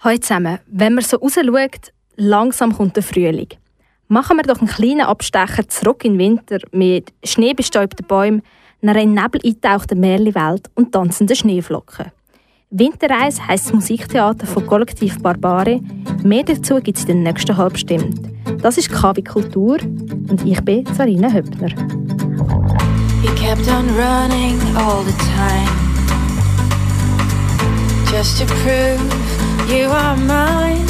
Hallo zusammen, wenn man so rausschaut, langsam kommt der Frühling. Machen wir doch einen kleinen Abstecher zurück in den Winter mit schneebestäubten Bäumen, einer in Nebel eingetauchten Märchenwelt und tanzenden Schneeflocken. Winterreis heisst das Musiktheater von Kollektiv Barbare. Mehr dazu gibt es in der nächsten halben Stunde. Das ist KW Kultur und ich bin Sarina Höppner. You kept on running all the time Just to prove you are mine.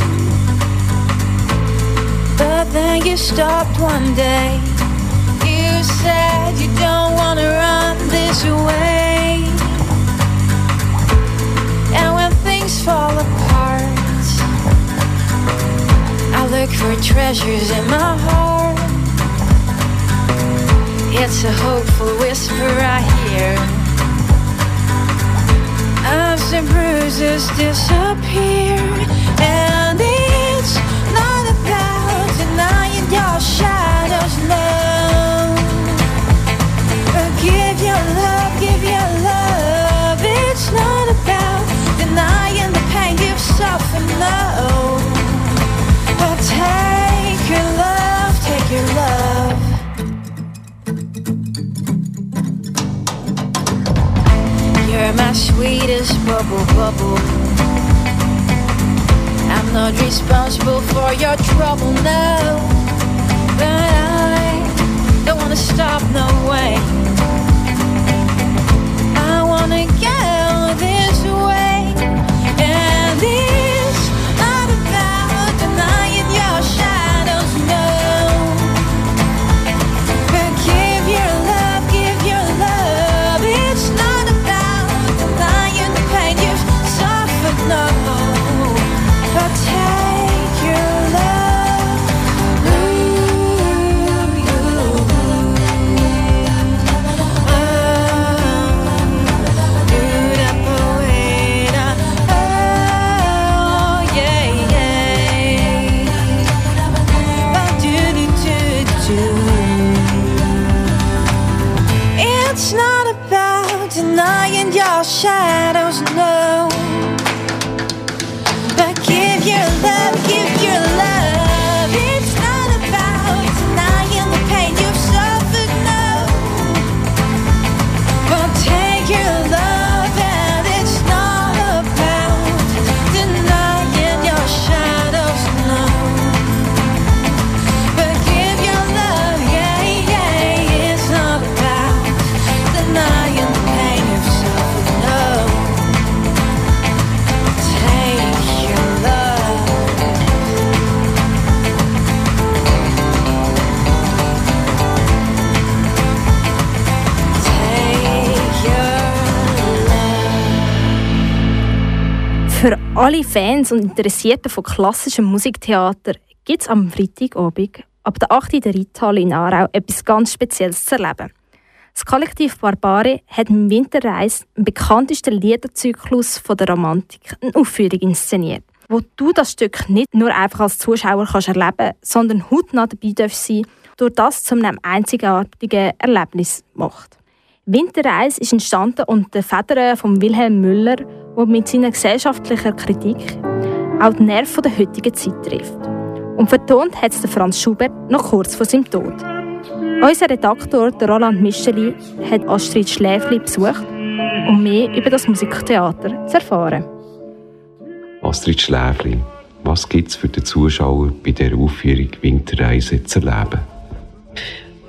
But then you stopped one day. You said you don't wanna run this way. And when things fall apart I look for treasures in my heart. It's a hopeful whisper I hear The bruises disappear. And it's not about denying your shadows, my sweetest bubble bubble. I'm not responsible for your trouble, no. But I don't wanna stop, no way. Alle Fans und Interessierten von klassischem Musiktheater gibt es am Freitagabend ab der 8. in der Reithalle in Aarau etwas ganz Spezielles zu erleben. Das Kollektiv Barbare hat im Winterreis im bekanntesten Liederzyklus von der Romantik eine Aufführung inszeniert, wo du das Stück nicht nur einfach als Zuschauer kannst erleben sondern hautnah dabei darfst sein, durch das zu einem einzigartigen Erlebnis macht. Winterreis ist entstanden unter den Federn von Wilhelm Müller, der mit seiner gesellschaftlichen Kritik auch die Nerven der heutigen Zeit trifft. Und vertont hat es der Franz Schubert noch kurz vor seinem Tod. Unser Redaktor, Roland Micheli, hat Astrid Schläfli besucht, um mehr über das Musiktheater zu erfahren. Astrid Schläfli, was gibt es für den Zuschauer bei der Aufführung Winterreise zu erleben?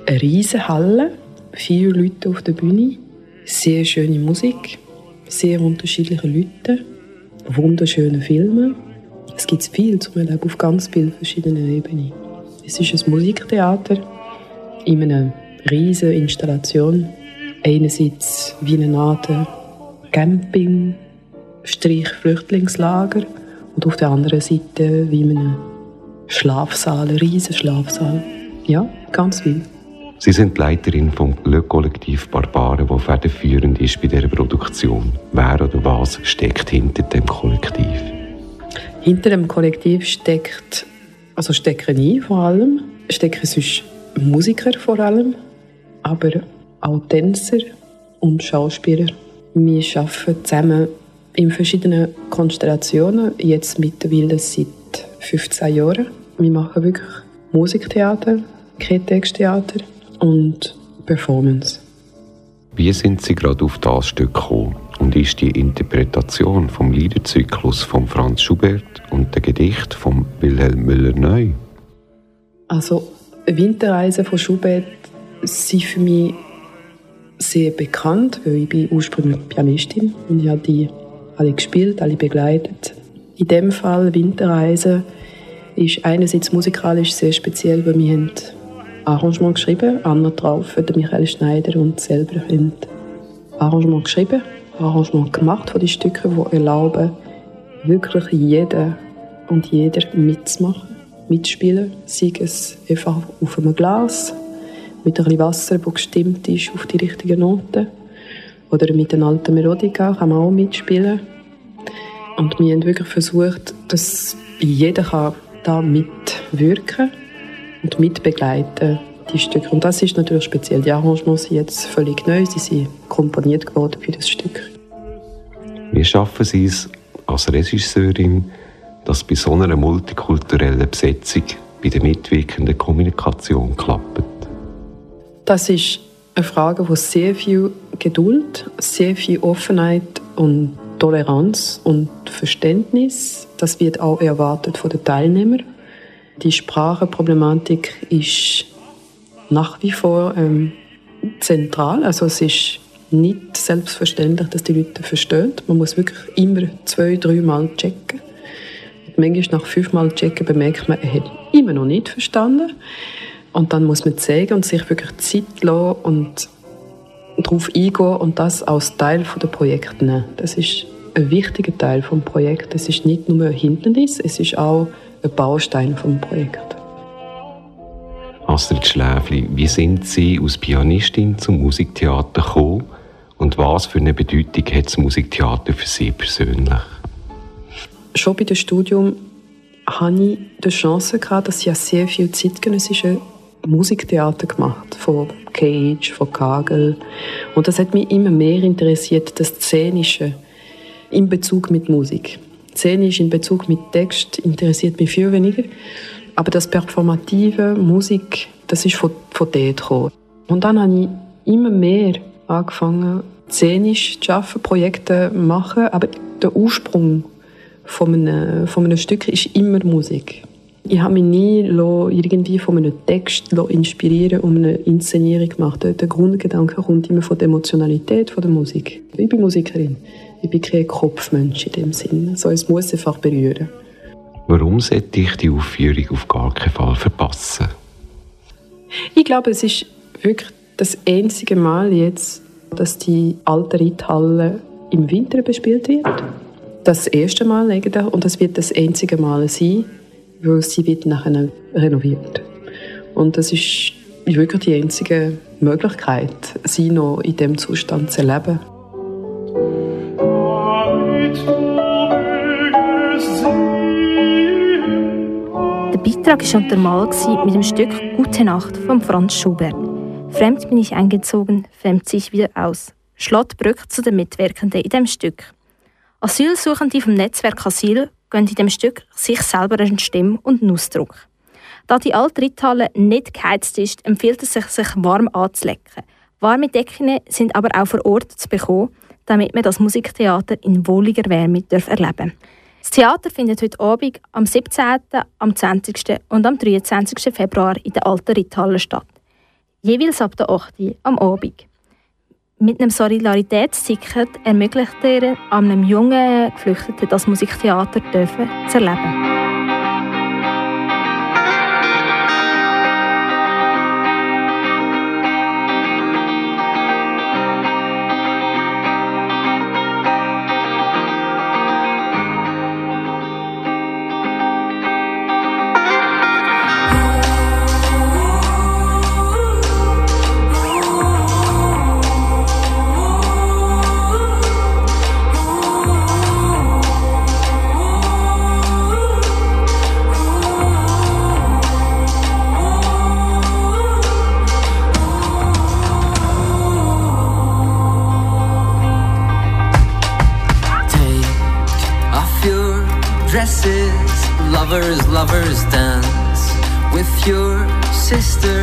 Eine riesige Halle, vier Leute auf der Bühne, sehr schöne Musik, sehr unterschiedliche Leute, wunderschöne Filme. Es gibt viel zum Erleben auf ganz vielen verschiedenen Ebenen. Es ist ein Musiktheater in einer riesigen Installation. Einerseits wie eine Art Camping, Strich Flüchtlingslager und auf der anderen Seite wie in einem Schlafsaal, riesen Schlafsaal. Ja, ganz viel. Sie sind die Leiterin vom Le-Kollektiv Barbare, das federführend ist bei dieser Produktion. Wer oder was steckt hinter dem Kollektiv? Hinter dem Kollektiv steckt, also stecken ich vor allem, stecken sonst Musiker vor allem, aber auch Tänzer und Schauspieler. Wir arbeiten zusammen In verschiedenen Konstellationen, jetzt mittlerweile seit 15 Jahren. Wir machen wirklich Musiktheater, Kreatextheater und Performance. Wie sind Sie gerade auf das Stück gekommen? Und ist die Interpretation vom Liederzyklus von Franz Schubert und der Gedicht von Wilhelm Müller neu? Also Winterreisen von Schubert sind für mich sehr bekannt, weil ich bin ursprünglich Pianistin und ich habe die alle gespielt, alle begleitet. In dem Fall Winterreisen ist einerseits musikalisch sehr speziell, weil wir haben Arrangement geschrieben, Anna drauf, der Michael Schneider und selber haben Arrangement geschrieben, Arrangement gemacht von den Stücken, die erlauben, wirklich jeden und jeder mitzumachen, mitzuspielen. Sei es einfach auf einem Glas, mit ein Wasser, das gestimmt ist auf die richtigen Noten. Oder mit einer alten Melodika kann man auch mitspielen. Und wir haben wirklich versucht, dass jeder kann da mitwirken und mitbegleiten die Stücke. Und das ist natürlich speziell. Die Arrangements sind jetzt völlig neu. Sie sind komponiert geworden für das Stück. Wie schaffen Sie es als Regisseurin, dass bei so einer multikulturellen Besetzung bei der mitwirkenden Kommunikation klappt? Das ist eine Frage, die sehr viel Geduld, sehr viel Offenheit und Toleranz und Verständnis, das wird auch erwartet von den Teilnehmern. Die Sprachenproblematik ist nach wie vor ähm, zentral. Also es ist nicht selbstverständlich, dass die Leute verstehen. Man muss wirklich immer zwei, dreimal checken. Und manchmal nach fünfmal checken bemerkt man, er hat immer noch nicht verstanden. Und dann muss man zeigen und sich wirklich Zeit lassen und darauf eingehen und das als Teil des Projekts nehmen. Das ist ein wichtiger Teil des Projekts. Es ist nicht nur ein Hindernis, es ist auch ein Baustein des Projekts. Astrid Schläfli, wie sind Sie als Pianistin zum Musiktheater gekommen und was für eine Bedeutung hat das Musiktheater für Sie persönlich? Schon bei dem Studium hatte ich die Chance, gehabt, dass ich sehr viel zeitgenössische Musiktheater gemacht von Cage, von Kagel. Und das hat mich immer mehr interessiert, das Szenische in Bezug mit Musik. Szenisch in Bezug mit Text interessiert mich viel weniger. Aber das Performative, Musik, das ist von, von dort gekommen. Und dann habe ich immer mehr angefangen, szenisch zu arbeiten, Projekte zu machen. Aber der Ursprung von einem, von einem Stück ist immer Musik. Ich habe mich nie irgendwie von einem Text inspirieren und eine Inszenierung gemacht. Der Grundgedanke kommt immer von der Emotionalität von der Musik. Ich bin Musikerin. Ich bin kein Kopfmensch in dem Sinne. So, es muss einfach berühren. Warum sollte ich die Aufführung auf gar keinen Fall verpassen? Ich glaube, es ist wirklich das einzige Mal jetzt, dass die alte Reithalle im Winter bespielt wird. Das erste Mal eigentlich und das wird das einzige Mal sein, weil sie wird nachher renoviert. Und das ist wirklich die einzige Möglichkeit, sie noch in dem Zustand zu erleben. Beitrag war untermalt mit dem Stück Gute Nacht von Franz Schubert. Fremd bin ich eingezogen, fremd ziehe ich wieder aus. Schlägt Brück zu den Mitwirkenden in dem Stück. Asylsuchende vom Netzwerk Asyl geben in dem Stück sich selber eine Stimme und einen Ausdruck. Da die alte Reithalle nicht geheizt ist, empfiehlt es sich, sich warm anzulecken. Warme Decken sind aber auch vor Ort zu bekommen, damit man das Musiktheater in wohliger Wärme erleben darf. Das Theater findet heute Abend am 17., am 20. und am 23. Februar in der alten Reithalle statt. Jeweils ab der 8. Uhr am Abend. Mit einem Solidaritätsticket ermöglicht er einem jungen Geflüchteten das Musiktheater dürfen zu erleben. Lovers, lovers dance with your sister,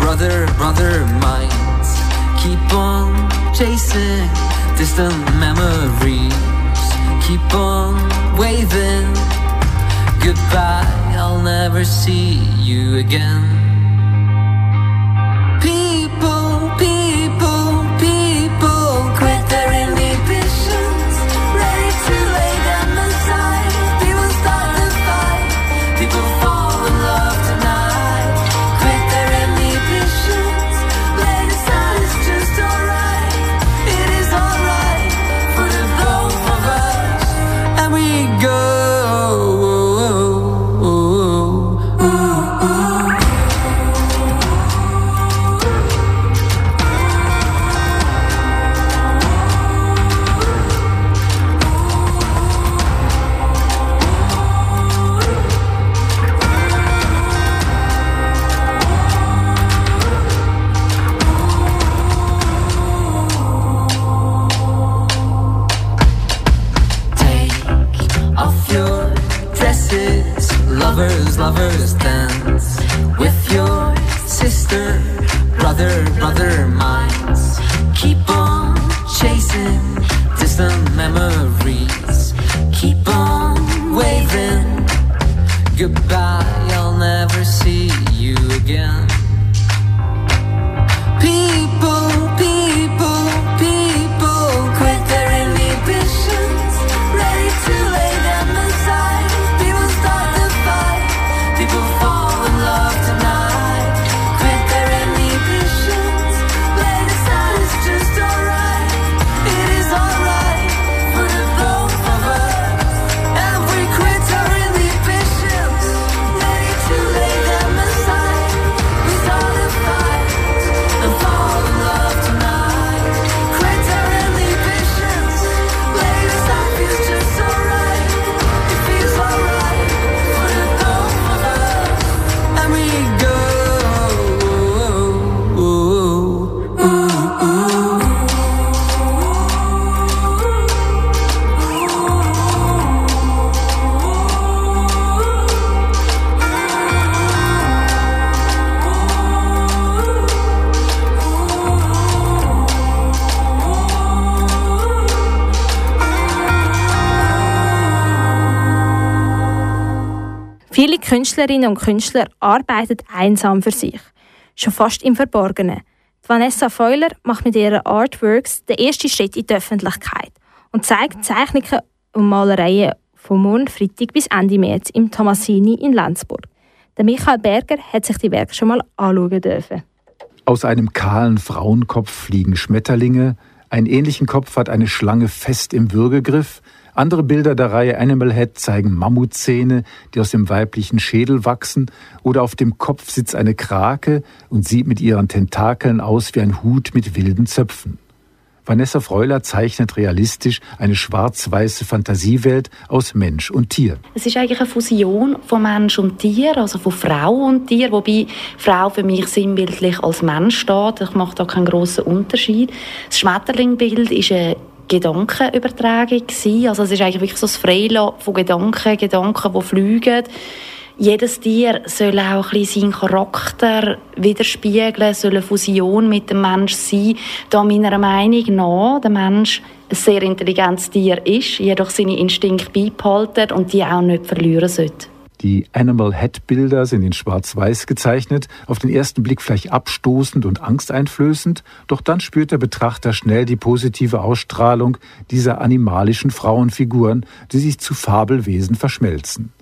brother, brother minds. Keep on chasing distant memories. Keep on waving goodbye. I'll never see you again. Künstlerinnen und Künstler arbeiten einsam für sich, schon fast im Verborgenen. Vanessa Feuler macht mit ihren Artworks den ersten Schritt in die Öffentlichkeit und zeigt Zeichnungen und Malereien von morgen Freitag bis Ende März im Tomasini in Lenzburg. Der Michael Berger hat sich die Werke schon mal anschauen dürfen. Aus einem kahlen Frauenkopf fliegen Schmetterlinge, einen ähnlichen Kopf hat eine Schlange fest im Würgegriff, andere Bilder der Reihe Animal Head zeigen Mammutzähne, die aus dem weiblichen Schädel wachsen, oder auf dem Kopf sitzt eine Krake und sieht mit ihren Tentakeln aus wie ein Hut mit wilden Zöpfen. Vanessa Freuler zeichnet realistisch eine schwarz-weiße Fantasiewelt aus Mensch und Tier. Es ist eigentlich eine Fusion von Mensch und Tier, also von Frau und Tier, wobei Frau für mich sinnbildlich als Mensch steht. Ich mache da keinen grossen Unterschied. Das Schmetterlingbild ist eine Gedankenübertragung gewesen. Also es ist eigentlich wirklich so das Freilassen von Gedanken, Gedanken, die fliegen. Jedes Tier soll auch ein bisschen seinen Charakter widerspiegeln, soll eine Fusion mit dem Mensch sein. Da meiner Meinung nach der Mensch ein sehr intelligentes Tier ist, jedoch seine Instinkte beibehalten und die auch nicht verlieren sollte. Die Animal Head Bilder sind in schwarz-weiß gezeichnet, auf den ersten Blick vielleicht abstoßend und angsteinflößend, doch dann spürt der Betrachter schnell die positive Ausstrahlung dieser animalischen Frauenfiguren, die sich zu Fabelwesen verschmelzen.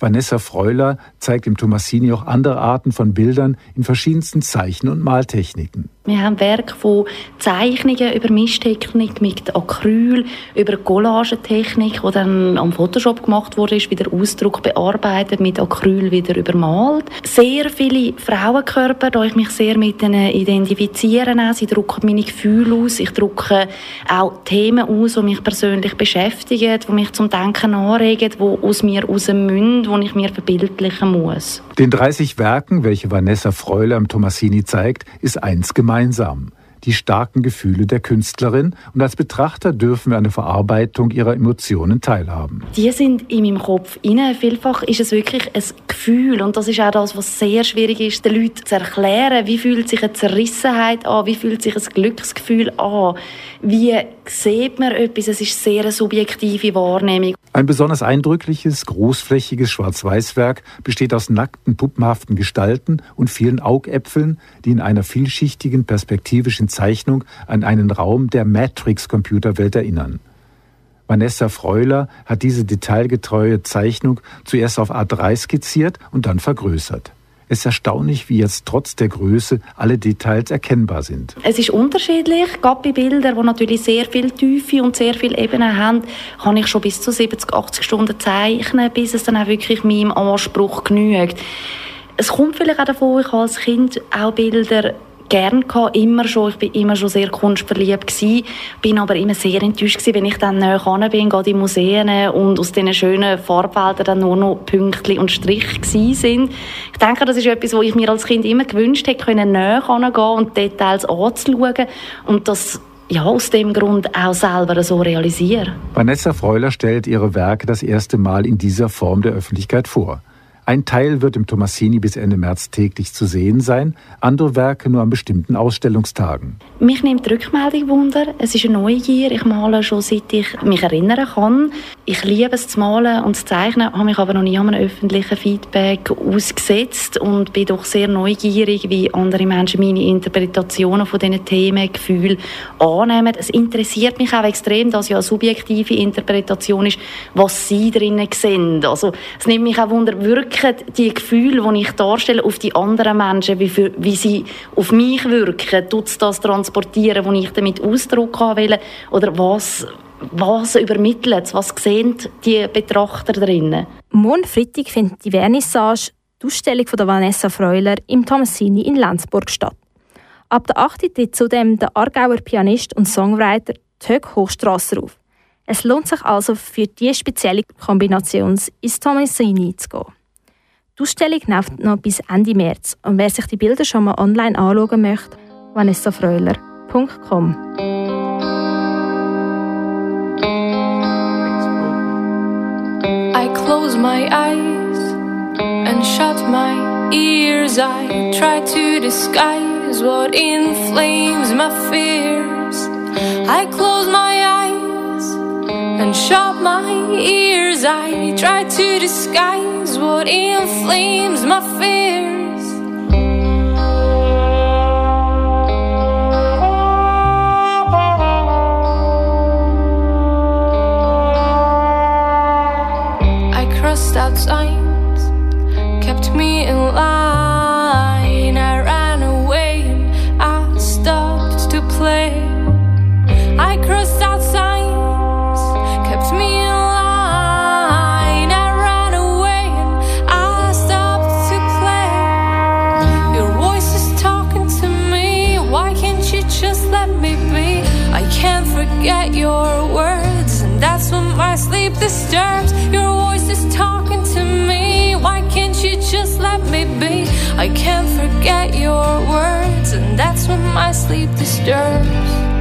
Vanessa Freuler zeigt im Tomassini auch andere Arten von Bildern in verschiedensten Zeichen- und Maltechniken. Wir haben Werke von Zeichnungen über Mischtechnik mit Acryl, über Collagetechnik, die dann am Photoshop gemacht wurde, ist wieder Ausdruck bearbeitet, mit Acryl wieder übermalt. Sehr viele Frauenkörper, da ich mich sehr mit ihnen identifiziere. Auch. Sie drucken meine Gefühle aus. Ich drucke auch Themen aus, die mich persönlich beschäftigen, die mich zum Denken anregen, die aus mir raus müssen, die ich mir verbildlichen muss. Den 30 Werken, welche Vanessa Freuler im Tomassini zeigt, ist eins gemeinsam. Die starken Gefühle der Künstlerin und als Betrachter dürfen wir an der Verarbeitung ihrer Emotionen teilhaben. Die sind in meinem Kopf inne. Vielfach ist es wirklich ein Gefühl und das ist auch das, was sehr schwierig ist, den Leuten zu erklären. Wie fühlt sich eine Zerrissenheit an? Wie fühlt sich ein Glücksgefühl an? Wie sieht man etwas? Es ist sehr eine subjektive Wahrnehmung. Ein besonders eindrückliches, großflächiges Schwarz-Weiß-Werk besteht aus nackten, puppenhaften Gestalten und vielen Augäpfeln, die in einer vielschichtigen, perspektivischen Zeichnung an einen Raum der Matrix-Computerwelt erinnern. Vanessa Freuler hat diese detailgetreue Zeichnung zuerst auf A3 skizziert und dann vergrößert. Es ist erstaunlich, wie jetzt trotz der Größe alle Details erkennbar sind. Es ist unterschiedlich. Gerade bei Bildern, die natürlich sehr viel Tiefe und sehr viele Ebenen haben, kann ich schon bis zu 70, 80 Stunden zeichnen, bis es dann auch wirklich meinem Anspruch genügt. Es kommt vielleicht auch davon, ich habe als Kind auch Bilder gern gehabt, immer schon. Ich bin immer schon sehr kunstverliebt gewesen, bin aber immer sehr enttäuscht gewesen, wenn ich dann näher ran bin, gerade in Museen und aus diesen schönen Farbwäldern dann nur noch Pünktchen und Strich gewesen sind. Ich denke, das ist etwas, wo ich mir als Kind immer gewünscht hätte, können näher gehen und Details anzuschauen und das ja, aus dem Grund auch selber so realisieren. Vanessa Freuler stellt ihre Werke das erste Mal in dieser Form der Öffentlichkeit vor. Ein Teil wird im Tomassini bis Ende März täglich zu sehen sein, andere Werke nur an bestimmten Ausstellungstagen. Mich nimmt die Rückmeldung Wunder. Es ist eine Neugier. Ich male schon seit ich mich erinnern kann. Ich liebe es zu malen und zu zeichnen, habe mich aber noch nie an einem öffentlichen Feedback ausgesetzt und bin doch sehr neugierig, wie andere Menschen meine Interpretationen von diesen Themen, Gefühle annehmen. Es interessiert mich auch extrem, dass ja eine subjektive Interpretation ist, was sie drinnen sehen. Also es nimmt mich auch Wunder, wirken die Gefühle, die ich darstelle, auf die anderen Menschen, wie, für, wie sie auf mich wirken, tut es das transportieren, was ich damit ausdrücken will, oder was, was übermittelt was sehen die Betrachter drinnen? Morgen Freitag findet die Vernissage, die Ausstellung von der Vanessa Freuler, im Tomassini in Lenzburg statt. Ab der 8. tritt zudem der Aargauer Pianist und Songwriter Tök Hochstrasser auf. Es lohnt sich also für diese spezielle Kombination ins Tomassini zu gehen. Die Ausstellung läuft noch bis Ende März und wer sich die Bilder schon mal online anschauen möchte, vanessafreuler.com. I close my eyes and shut my ears. I try to disguise what inflames my fears. I close my and shut my ears. I try to disguise what inflames my fears. I crossed out signs, kept me in line. Be? I can't forget your words, and that's when my sleep disturbs.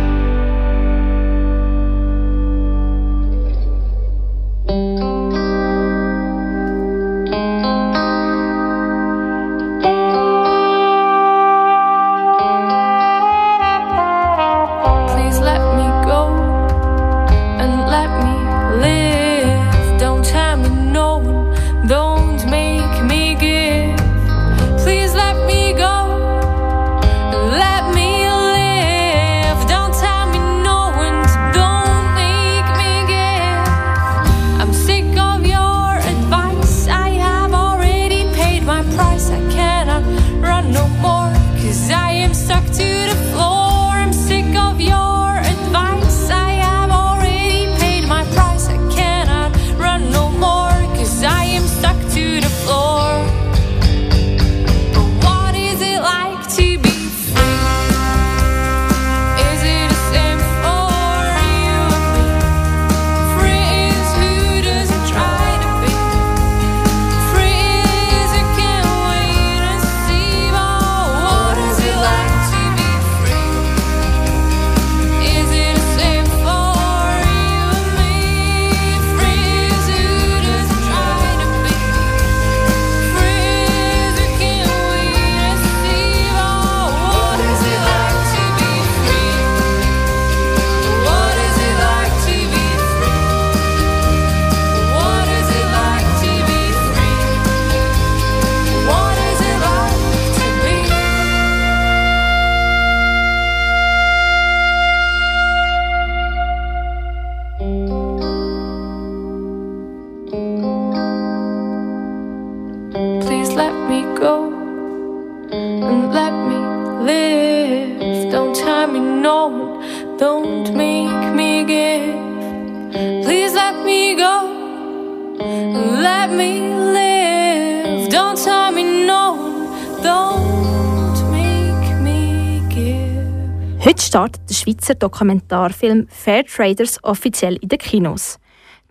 Schweizer Dokumentarfilm Fair Traders offiziell in den Kinos.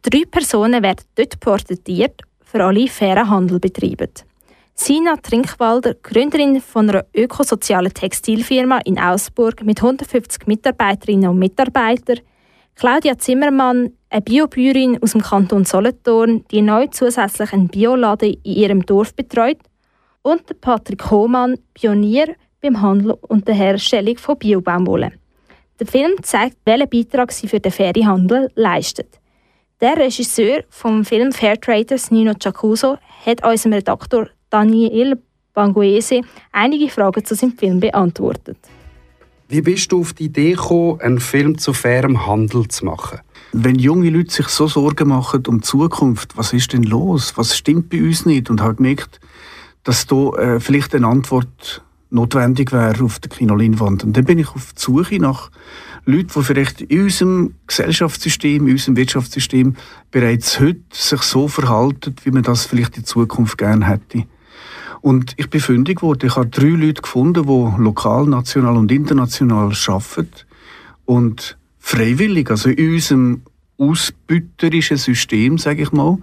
Drei Personen werden dort porträtiert, für alle fairen Handel betreiben. Sina Trinkwalder, Gründerin von einer ökosozialen Textilfirma in Augsburg mit 150 Mitarbeiterinnen und Mitarbeitern, Claudia Zimmermann, eine Biobäuerin aus dem Kanton Solothurn, die neu zusätzlich einen Bioladen in ihrem Dorf betreut, und Patrick Hohmann, Pionier beim Handel und der Herstellung von Biobaumwolle. Der Film zeigt, welchen Beitrag sie für den fairen Handel leistet. Der Regisseur vom Film Fairtraders, Nino Giacuso, hat unserem Redaktor Daniel Banguese einige Fragen zu seinem Film beantwortet. Wie bist du auf die Idee gekommen, einen Film zu fairem Handel zu machen? Wenn junge Leute sich so Sorgen machen um die Zukunft, was ist denn los? Was stimmt bei uns nicht? Und habe gemerkt, dass da äh, vielleicht eine Antwort notwendig wäre auf der Kinoleinwand. Und dann bin ich auf die Suche nach Leuten, die vielleicht in unserem Gesellschaftssystem, in unserem Wirtschaftssystem bereits heute sich so verhalten, wie man das vielleicht in Zukunft gerne hätte. Und ich bin fündig geworden. Ich habe drei Leute gefunden, die lokal, national und international arbeiten und freiwillig, also in unserem ausbüterischen System, sage ich mal,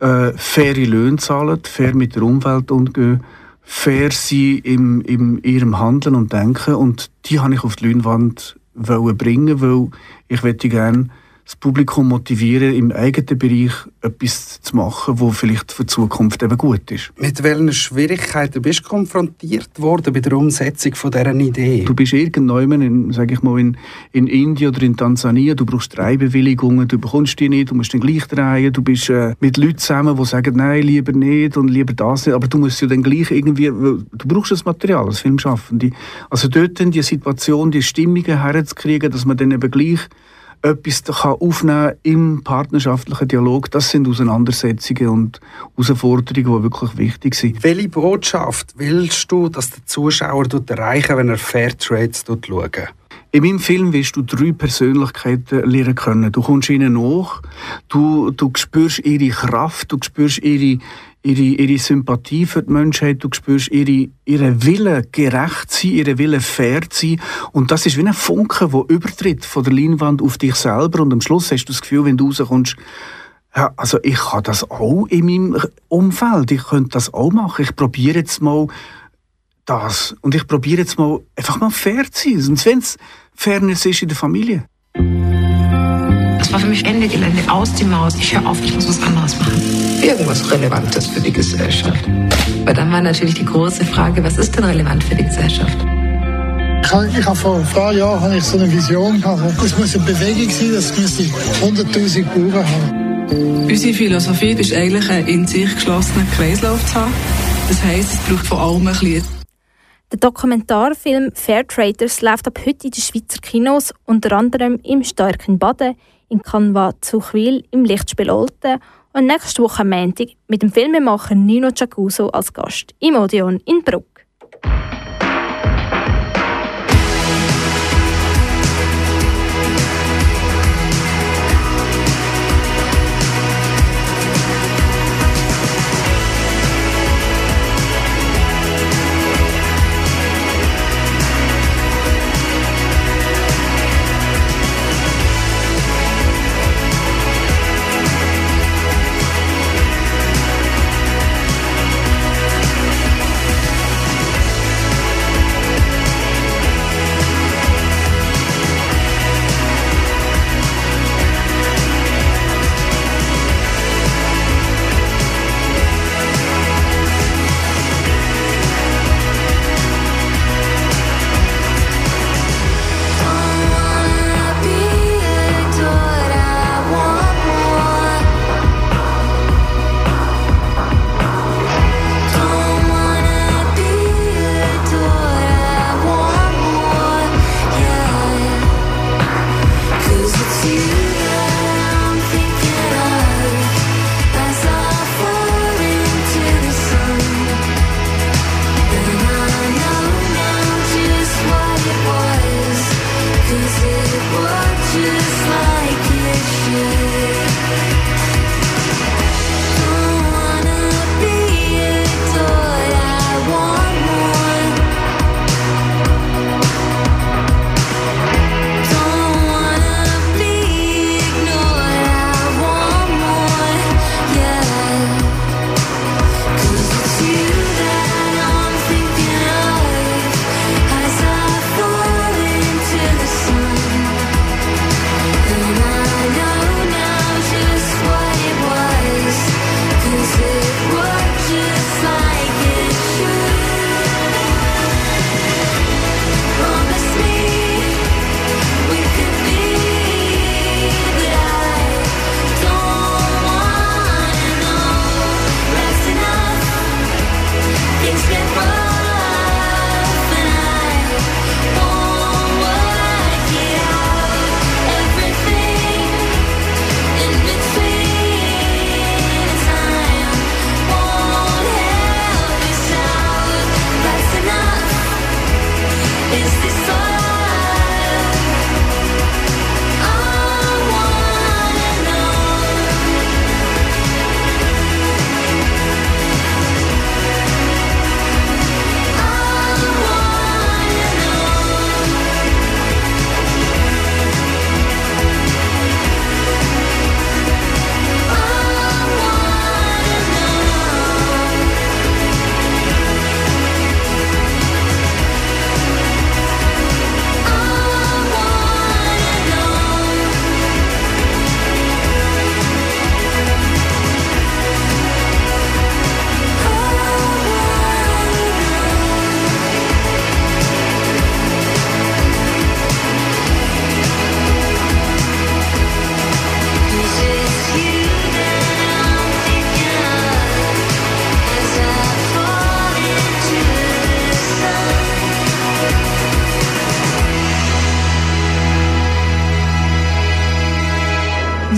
äh, faire Löhne zahlen, fair mit der Umwelt umgehen, fair sein im, im ihrem Handeln und Denken. Und die habe ich auf die Leinwand bringen, weil ich gerne das Publikum motivieren, im eigenen Bereich etwas zu machen, wo vielleicht für die Zukunft eben gut ist. Mit welchen Schwierigkeiten bist du konfrontiert worden bei der Umsetzung von dieser Idee? Du bist irgendwann, in, sag ich mal, in, in Indien oder in Tansania, du brauchst drei Bewilligungen, du bekommst die nicht, du musst dann gleich drehen, du bist äh, mit Leuten zusammen, die sagen, nein, lieber nicht und lieber das nicht, aber du musst ja dann gleich irgendwie, du brauchst das Material als Filmschaffende. Also dort dann die Situation, die Stimmungen herzukriegen, dass man dann eben gleich etwas kann aufnehmen im partnerschaftlichen Dialog, das sind Auseinandersetzungen und Herausforderungen, die wirklich wichtig sind. Welche Botschaft willst du, dass der Zuschauer dort erreichen wenn er Fairtrades dort schaut? In meinem Film wirst du drei Persönlichkeiten lernen können. Du kommst ihnen nach, du, du spürst ihre Kraft, du spürst ihre, ihre, ihre Sympathie für die Menschheit, du spürst ihre, ihre Wille gerecht sein, ihre Wille fair sein. Und das ist wie ein Funke, der übertritt von der Leinwand auf dich selber und am Schluss hast du das Gefühl, wenn du rauskommst, ja, also ich habe das auch in meinem Umfeld, ich könnte das auch machen. Ich probiere jetzt mal das. Und ich probiere jetzt mal einfach mal fair zu sein. Und wenn es Fairness ist in der Familie. Das war für mich Ende Gelände, aus die Maus. Ich höre auf, ich muss was anderes machen. Irgendwas Relevantes für die Gesellschaft. Aber dann war natürlich die große Frage, was ist denn relevant für die Gesellschaft? Ich habe, vor ein paar Jahren habe ich so eine Vision gehabt. Es muss eine Bewegung sein, das müsste 100'000 Bauern haben. Unsere Philosophie ist eigentlich, einen in sich geschlossenen Kreislauf zu haben. Das heisst, es braucht von allem ein bisschen. Der Dokumentarfilm Fair Traders läuft ab heute in den Schweizer Kinos, unter anderem im Stark in Baden, in Canva Zuchwil, im Lichtspiel Olten und nächste Woche am Montag mit dem Filmemacher Nino Giacuso als Gast im Odeon in Bruck.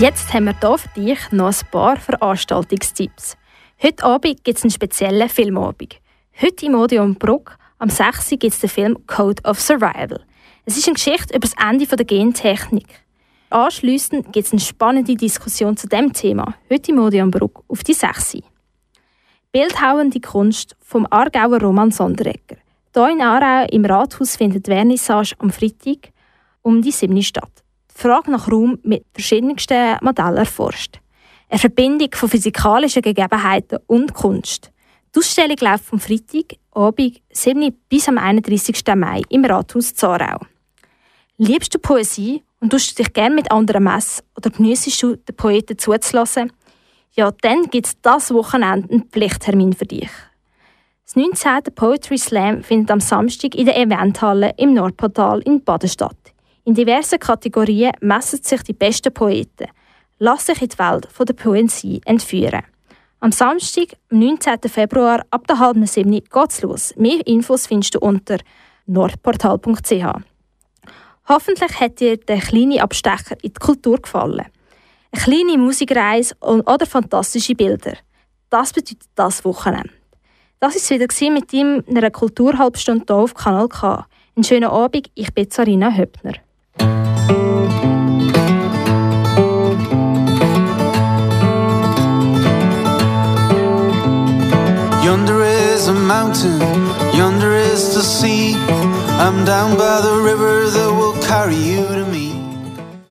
Jetzt haben wir hier für dich noch ein paar Veranstaltungstipps. Heute Abend gibt es einen speziellen Filmabend. Heute im Odeon Bruck am 6. gibt es den Film Code of Survival. Es ist eine Geschichte über das Ende der Gentechnik. Anschliessend gibt es eine spannende Diskussion zu dem Thema, heute im Odeon Bruck auf die 6. Bildhauende Kunst vom Aargauer Roman Sonderegger. Hier in Aarau im Rathaus findet Vernissage am Freitag um die 7. statt. Die Frage nach Raum mit verschiedensten Modellen erforscht. Eine Verbindung von physikalischen Gegebenheiten und Kunst. Die Ausstellung läuft vom Freitag, Abend, 7. bis am 31. Mai im Rathaus Zarau. Liebst du Poesie und tust du dich gerne mit anderen messen oder geniessest du, den Poeten zuzulassen? Ja, dann gibt es das Wochenende einen Pflichttermin für dich. Das 19. Poetry Slam findet am Samstag in der Eventhalle im Nordportal in Baden statt. In diversen Kategorien messen sich die besten Poeten. Lass dich in die Welt der Poesie entführen. Am Samstag, am 19. Februar, ab der halben sieben geht's los. Mehr Infos findest du unter nordportal.ch. Hoffentlich hat dir der kleine Abstecher in die Kultur gefallen. Eine kleine Musikreise oder fantastische Bilder. Das bedeutet das Wochenende. Das war es wieder mit ihm in einer Kulturhalbstunde hier auf Kanal K. Einen schönen Abend, ich bin Sarina Höppner. Yonder is a mountain, yonder is the sea. I'm down by the river that will carry you to me.